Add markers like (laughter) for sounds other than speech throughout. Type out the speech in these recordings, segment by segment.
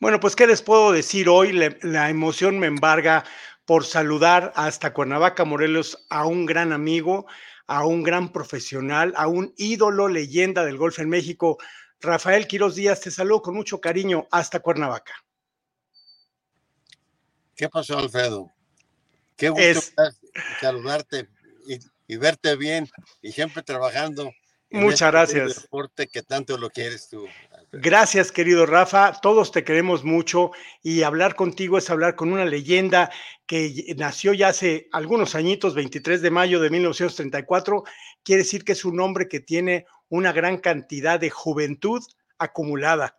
Bueno, pues, ¿qué les puedo decir hoy? Le- la emoción me embarga por saludar hasta Cuernavaca, Morelos, a un gran amigo, a un gran profesional, a un ídolo, leyenda del golf en México. Rafael Quiroz Díaz, te saludo con mucho cariño hasta Cuernavaca. ¿Qué pasó, Alfredo? Qué gusto Es- saludarte y, y verte bien y siempre trabajando. en Muchas este gracias. deporte que tanto lo quieres tú. Gracias, querido Rafa. Todos te queremos mucho y hablar contigo es hablar con una leyenda que y- nació ya hace algunos añitos, 23 de mayo de 1934. Quiere decir que es un hombre que tiene una gran cantidad de juventud acumulada.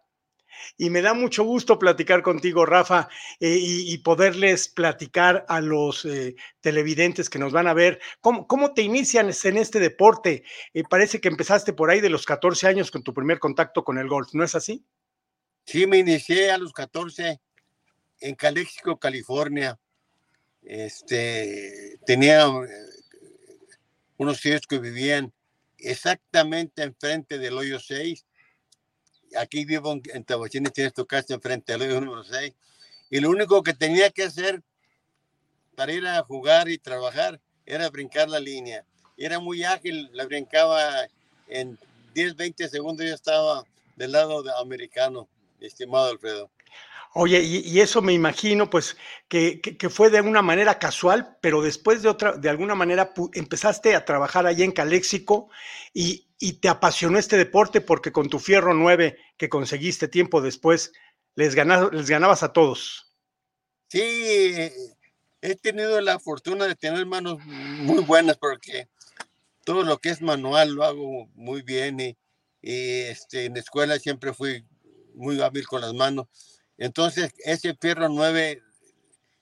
Y me da mucho gusto platicar contigo, Rafa, eh, y, poderles platicar a los eh, televidentes que nos van a ver cómo, cómo te inician en este deporte. Eh, parece que empezaste por ahí de los 14 años con tu primer contacto con el golf, ¿no es así? Sí, me inicié a los 14 en Calexico, California. Este, tenía unos tíos que vivían exactamente enfrente del hoyo 6. Aquí vivo en, en Tabachines, tienes tu casa enfrente hoyo número 6. Y lo único que tenía que hacer para ir a jugar y trabajar era brincar la línea. Era muy ágil, la brincaba en 10, 20 segundos, ya estaba del lado americano, estimado Alfredo. Oye, y, y eso me imagino, pues, que, que- que fue de una manera casual, pero después de otra, de alguna manera empezaste a trabajar allá en Caléxico y, y te apasionó este deporte porque con tu fierro 9 que conseguiste tiempo después, les, ganas- les ganabas a todos. Sí, he tenido la fortuna de tener manos muy buenas porque todo lo que es manual lo hago muy bien y, y, este, en la escuela siempre fui muy hábil con las manos. Entonces, ese Fierro 9,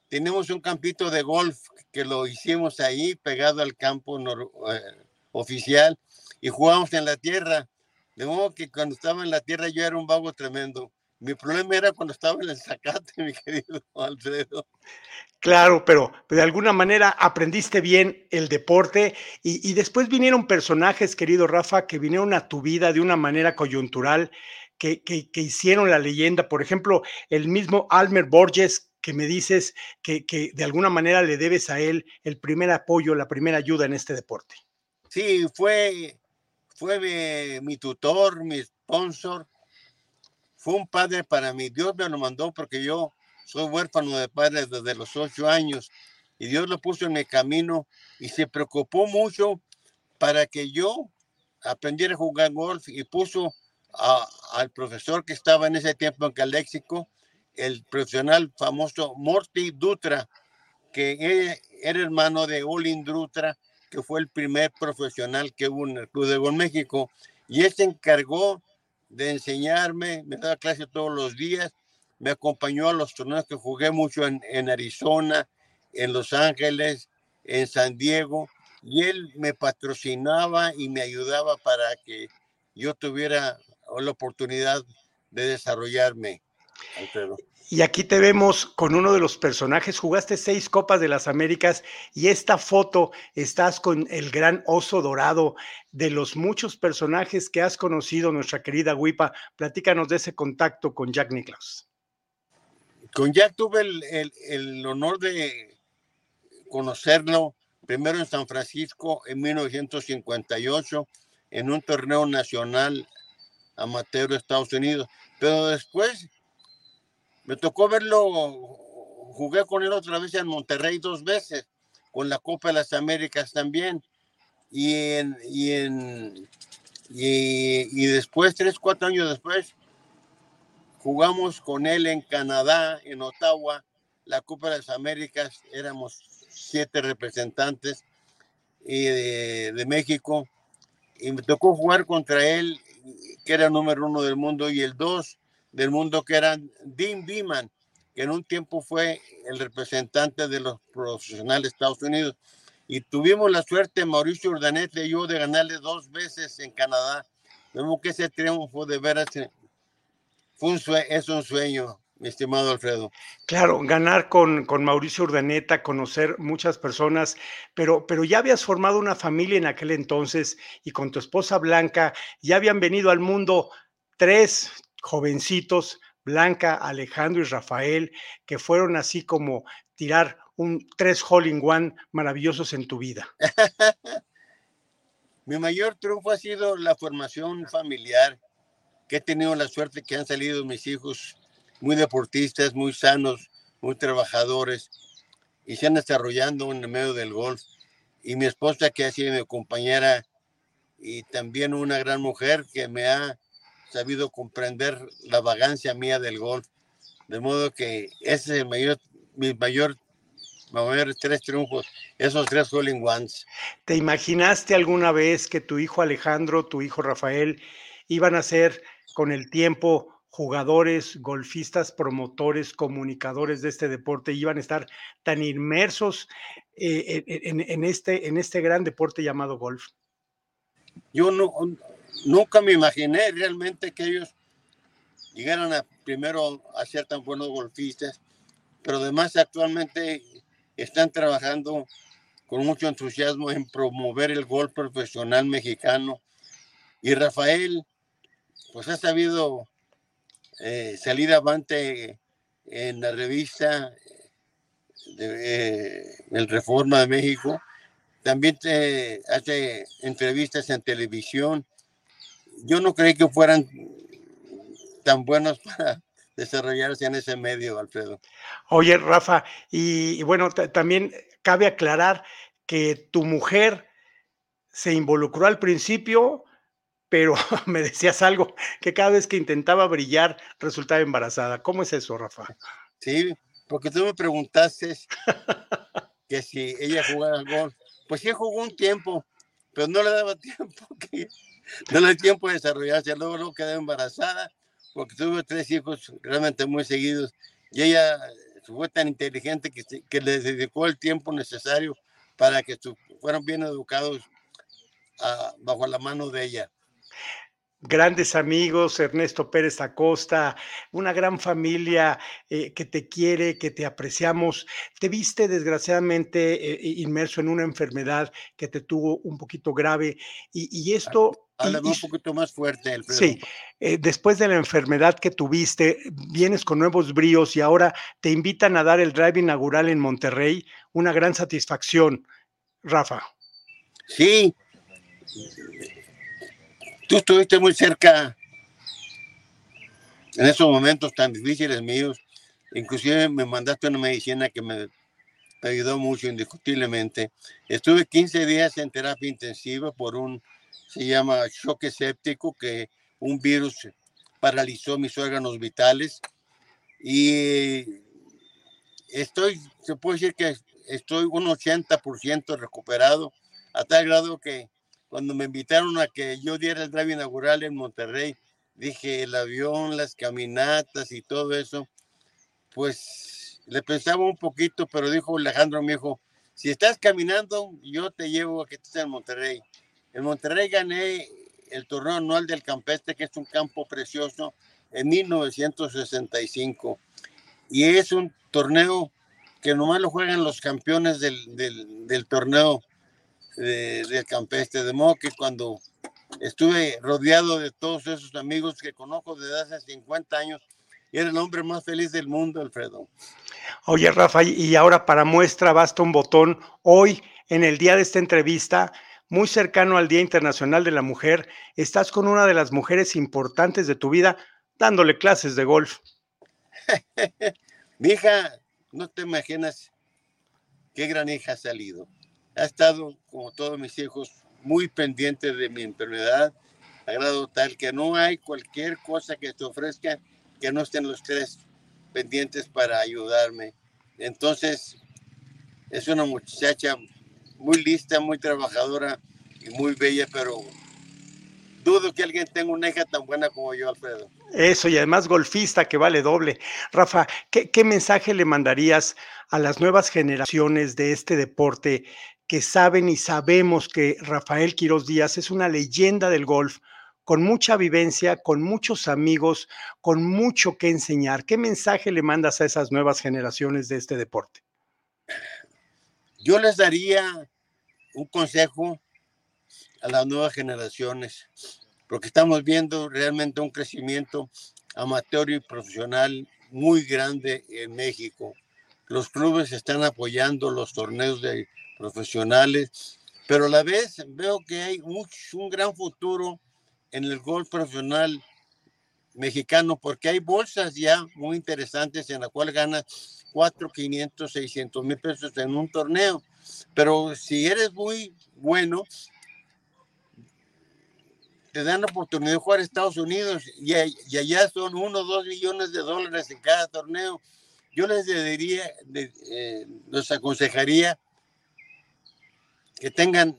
tenemos un campito de golf que lo hicimos ahí pegado al campo eh, oficial y jugamos en la tierra. De modo que cuando estaba en la tierra yo era un vago tremendo. Mi problema era cuando estaba en el zacate, (laughs) mi querido Alfredo. Claro, pero de alguna manera aprendiste bien el deporte y, y después vinieron personajes, querido Rafa, que vinieron a tu vida de una manera coyuntural, que, que- que hicieron la leyenda. Por ejemplo, el mismo Almer Borges, que me dices que, que de alguna manera le debes a él el primer apoyo, la primera ayuda en este deporte. Sí, fue, fue mi, mi tutor, mi sponsor. Fue un padre para mí. Dios me lo mandó porque yo soy huérfano de padre desde los ocho años y Dios lo puso en mi camino y se preocupó mucho para que yo aprendiera a jugar golf y puso a- al profesor que estaba en ese tiempo en Caléxico, el profesional famoso Morty Dutra, que e- era hermano de Olin Dutra, que fue el primer profesional que hubo en el Club de Gol México. Y él se encargó de enseñarme, me daba clase todos los días, me acompañó a los torneos que jugué mucho en, en Arizona, en Los Ángeles, en San Diego, y él me patrocinaba y me ayudaba para que yo tuviera la oportunidad de desarrollarme. Alfredo. Y aquí te vemos con uno de los personajes, jugaste seis Copas de las Américas y esta foto estás con el gran oso dorado de los muchos personajes que has conocido, nuestra querida Wipa. Platícanos de ese contacto con Jack Nicklaus. Con Jack tuve el, el- el honor de conocerlo primero en San Francisco en 1958 en un torneo nacional amateur de Estados Unidos, pero después me tocó verlo, jugué con él otra vez en Monterrey dos veces, con la Copa de las Américas también, y, y, y, después, tres, cuatro años después, jugamos con él en Canadá, en Ottawa, la Copa de las Américas, éramos siete representantes y de, de México, y me tocó jugar contra él, que era el número uno del mundo, y el dos del mundo, que era Dean Beeman, que en un tiempo fue el representante de los profesionales de Estados Unidos. Y tuvimos la suerte, Mauricio Urdaneta y yo, de ganarle dos veces en Canadá. Vemos que ese triunfo de veras eh, fue un es un sueño, mi estimado Alfredo. Claro, ganar con, con Mauricio Urdaneta, conocer muchas personas, pero, pero ya habías formado una familia en aquel entonces y con tu esposa Blanca ya habían venido al mundo tres jovencitos Blanca, Alejandro y Rafael, que fueron así como tirar un tres hole in one maravillosos en tu vida? (laughs) Mi mayor triunfo ha sido la formación familiar, que he tenido la suerte que han salido mis hijos muy deportistas, muy sanos, muy trabajadores y se han desarrollando en el medio del golf. Y mi esposa, que ha sido mi compañera y también una gran mujer que me ha sabido comprender la vagancia mía del golf. De modo que ese es el mayor, mi mayor, mayores tres triunfos, esos tres hole ones. ¿Te imaginaste alguna vez que tu hijo Alejandro, tu hijo Rafael, iban a ser con el tiempo jugadores, golfistas, promotores, comunicadores de este deporte iban a estar tan inmersos eh, en, este, en este gran deporte llamado golf? Yo no, nunca me imaginé realmente que ellos llegaran a primero a ser tan buenos golfistas, pero además actualmente están trabajando con mucho entusiasmo en promover el golf profesional mexicano. Y Rafael, pues ha sabido eh, salir avante en la revista de, eh, El Reforma de México. También hace entrevistas en televisión. Yo no creí que fueran tan buenos para (laughs) desarrollarse en ese medio, Alfredo. Oye, Rafa, y, bueno, también cabe aclarar que tu mujer se involucró al principio pero (laughs) me decías algo, que cada vez que intentaba brillar resultaba embarazada. ¿Cómo es eso, Rafa? Sí, porque tú me preguntaste que si ella jugaba golf. Pues sí jugó un tiempo, pero no le daba (laughs) tiempo, no le dio tiempo de desarrollarse. Luego, luego quedó embarazada, porque tuve tres hijos realmente muy seguidos. Y ella fue tan inteligente que, que le dedicó el tiempo necesario para que fueran bien educados ah, bajo la mano de ella grandes amigos, Ernesto Pérez Acosta, una gran familia eh, que te quiere, que te apreciamos. Te viste desgraciadamente eh, inmerso en una enfermedad que te tuvo un poquito grave y, esto... Háblame un poquito más fuerte. Alfredo. Sí, eh, después de la enfermedad que tuviste, vienes con nuevos bríos y ahora te invitan a dar el drive inaugural en Monterrey. Una gran satisfacción, Rafa. Sí, Tú estuviste muy cerca en esos momentos tan difíciles míos. Inclusive me mandaste una medicina que me, ayudó mucho indiscutiblemente. Estuve 15 días en terapia intensiva por un, se llama choque séptico, que un virus paralizó mis órganos vitales. Y estoy, se puede decir que estoy un 80% recuperado, a tal grado que cuando me invitaron a que yo diera el drive inaugural en Monterrey, dije el avión, las caminatas y todo eso, pues le pensaba un poquito, pero dijo Alejandro, mi hijo, si estás caminando, yo te llevo a que estés en Monterrey. En Monterrey gané el torneo anual del Campeste, que es un campo precioso, en 1965. Y es un torneo que nomás lo juegan los campeones del, del torneo del campestre, de modo que cuando estuve rodeado de todos esos amigos que conozco desde hace 50 años, era el hombre más feliz del mundo, Alfredo. Oye, Rafa, y ahora para muestra basta un botón. Hoy, en el día de esta entrevista, muy cercano al Día Internacional de la Mujer, estás con una de las mujeres importantes de tu vida, dándole clases de golf. (laughs) Mi hija, no te imaginas qué gran hija ha salido ha estado, como todos mis hijos, muy pendiente de mi enfermedad, a grado tal que no hay cualquier cosa que te ofrezca que no estén los tres pendientes para ayudarme. Entonces, es una muchacha muy lista, muy trabajadora y muy bella, pero dudo que alguien tenga una hija tan buena como yo, Alfredo. Eso, y además golfista que vale doble. Rafa, ¿qué, ¿qué, mensaje le mandarías a las nuevas generaciones de este deporte que saben y sabemos que Rafael Quiroz Díaz es una leyenda del golf, con mucha vivencia, con muchos amigos, con mucho que enseñar. ¿Qué mensaje le mandas a esas nuevas generaciones de este deporte? Yo les daría un consejo a las nuevas generaciones. porque estamos viendo realmente un crecimiento amateur y profesional muy grande en México. Los clubes están apoyando los torneos de profesionales, pero a la vez veo que hay un gran futuro en el golf profesional mexicano porque hay bolsas ya muy interesantes en la cual ganas 4, 500, 600 mil pesos en un torneo. Pero si eres muy bueno, te dan la oportunidad de jugar a Estados Unidos y, allá son 1 o 2 millones de dólares en cada torneo. Yo les diría, eh, les aconsejaría que tengan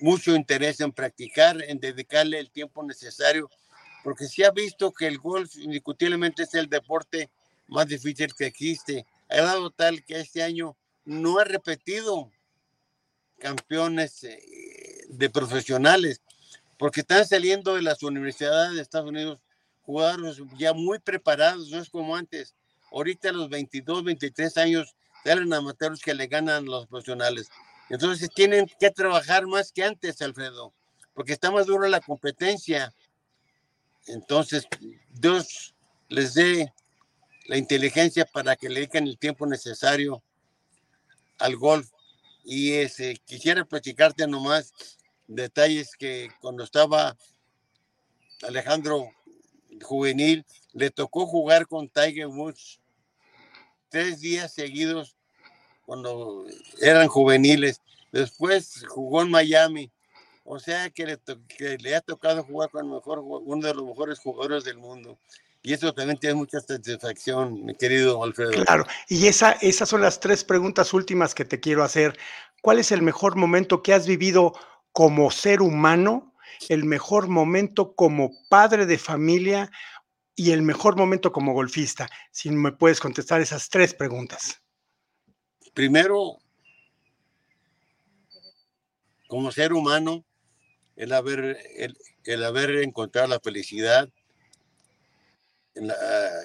mucho interés en practicar, en dedicarle el tiempo necesario, porque se ha visto que el golf indiscutiblemente es el deporte más difícil que existe. Ha dado tal que este año no ha repetido campeones eh, de profesionales porque están saliendo de las universidades de Estados Unidos jugadores ya muy preparados, no es como antes. Ahorita a los 22, 23 años salen amateurs que le ganan los profesionales. Entonces tienen que trabajar más que antes, Alfredo, porque está más dura la competencia. Entonces, Dios les dé la inteligencia para que le dediquen el tiempo necesario al golf. Y ese, quisiera platicarte nomás detalles que cuando estaba Alejandro juvenil, le tocó jugar con Tiger Woods tres días seguidos cuando eran juveniles. Después jugó en Miami. O sea que le, ha tocado jugar con mejor, uno de los mejores jugadores del mundo. Y eso también tiene mucha satisfacción, mi querido Alfredo. Claro, y esa, esas son las tres preguntas últimas que te quiero hacer. ¿Cuál es el mejor momento que has vivido como ser humano, el mejor momento como padre de familia y el mejor momento como golfista? Si me puedes contestar esas tres preguntas. Primero, como ser humano, el haber, el, haber encontrado la felicidad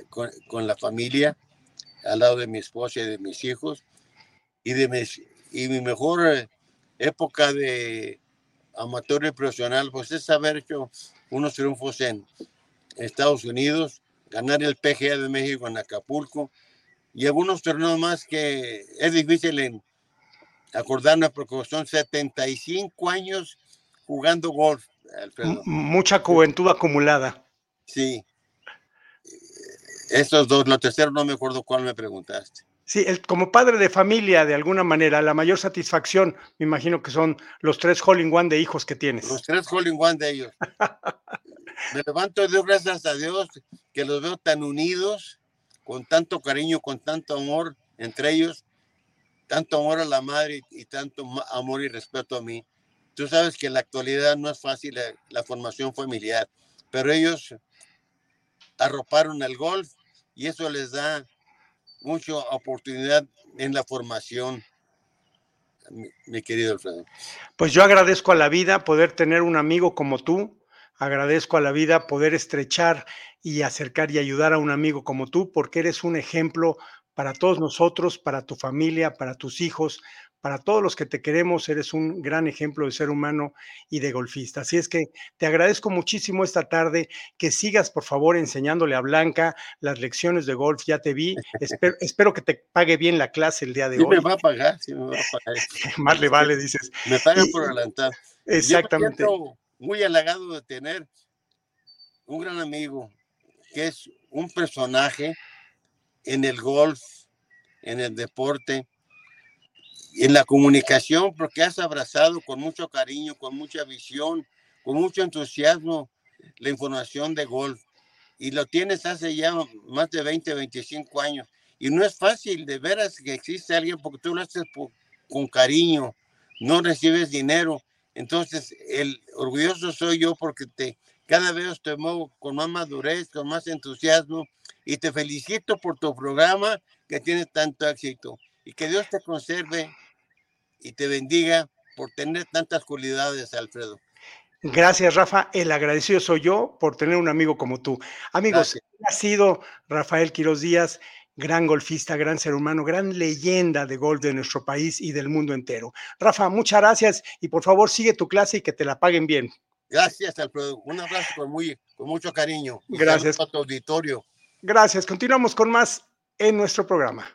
con, la familia, al lado de mi esposa y de mis hijos, y, de y mi mejor época de, amateur y profesional, pues es haber hecho unos triunfos en Estados Unidos, ganar el PGA de México en Acapulco y algunos torneos más que es difícil en acordarme porque son 75 años jugando golf. Mucha juventud acumulada. Sí. Estos dos, lo tercero no me acuerdo cuál me preguntaste. Sí, como padre de familia, de alguna manera, la mayor satisfacción, me imagino que son los tres Hall in One de hijos que tienes. Los tres Hall in One de ellos. (laughs) me levanto doy gracias a Dios que los veo tan unidos, con tanto cariño, con tanto amor entre ellos, tanto amor a la madre y, tanto amor y respeto a mí. Tú sabes que en la actualidad no es fácil la, la formación familiar, pero ellos arroparon el golf y eso les da mucha oportunidad en la formación, mi, querido Alfredo. Pues yo agradezco a la vida poder tener un amigo como tú, agradezco a la vida poder estrechar y acercar y ayudar a un amigo como tú, porque eres un ejemplo para todos nosotros, para tu familia, para tus hijos, para todos los que te queremos, eres un gran ejemplo de ser humano y de golfista. Así es que te agradezco muchísimo esta tarde, que sigas por favor enseñándole a Blanca las lecciones de golf, ya te vi, espero, que te pague bien la clase el día de sí hoy. Me va a pagar, sí me va a pagar. (laughs) Más le vale, dices. Me pagan por adelantar. Exactamente. Muy halagado de tener un gran amigo, que es un personaje en el golf, en el deporte, en la comunicación, porque has abrazado con mucho cariño, con mucha visión, con mucho entusiasmo la información de golf. Y lo tienes hace ya más de 20, 25 años. Y no es fácil, de veras que existe alguien, porque tú lo haces con cariño, no recibes dinero. Entonces, el orgulloso soy yo porque te, cada vez te muevo con más madurez, con más entusiasmo. Y te felicito por tu programa que tiene tanto éxito. Y que Dios te conserve y te bendiga por tener tantas cualidades, Alfredo. Gracias, Rafa. El agradecido soy yo por tener un amigo como tú. Amigos, ha sido Rafael Quiroz Díaz, gran golfista, gran ser humano, gran leyenda de golf de nuestro país y del mundo entero. Rafa, muchas gracias y por favor sigue tu clase y que te la paguen bien. Gracias, Alfredo. Un abrazo con, muy, con mucho cariño. Gracias. A tu auditorio. Gracias. Continuamos con más en nuestro programa.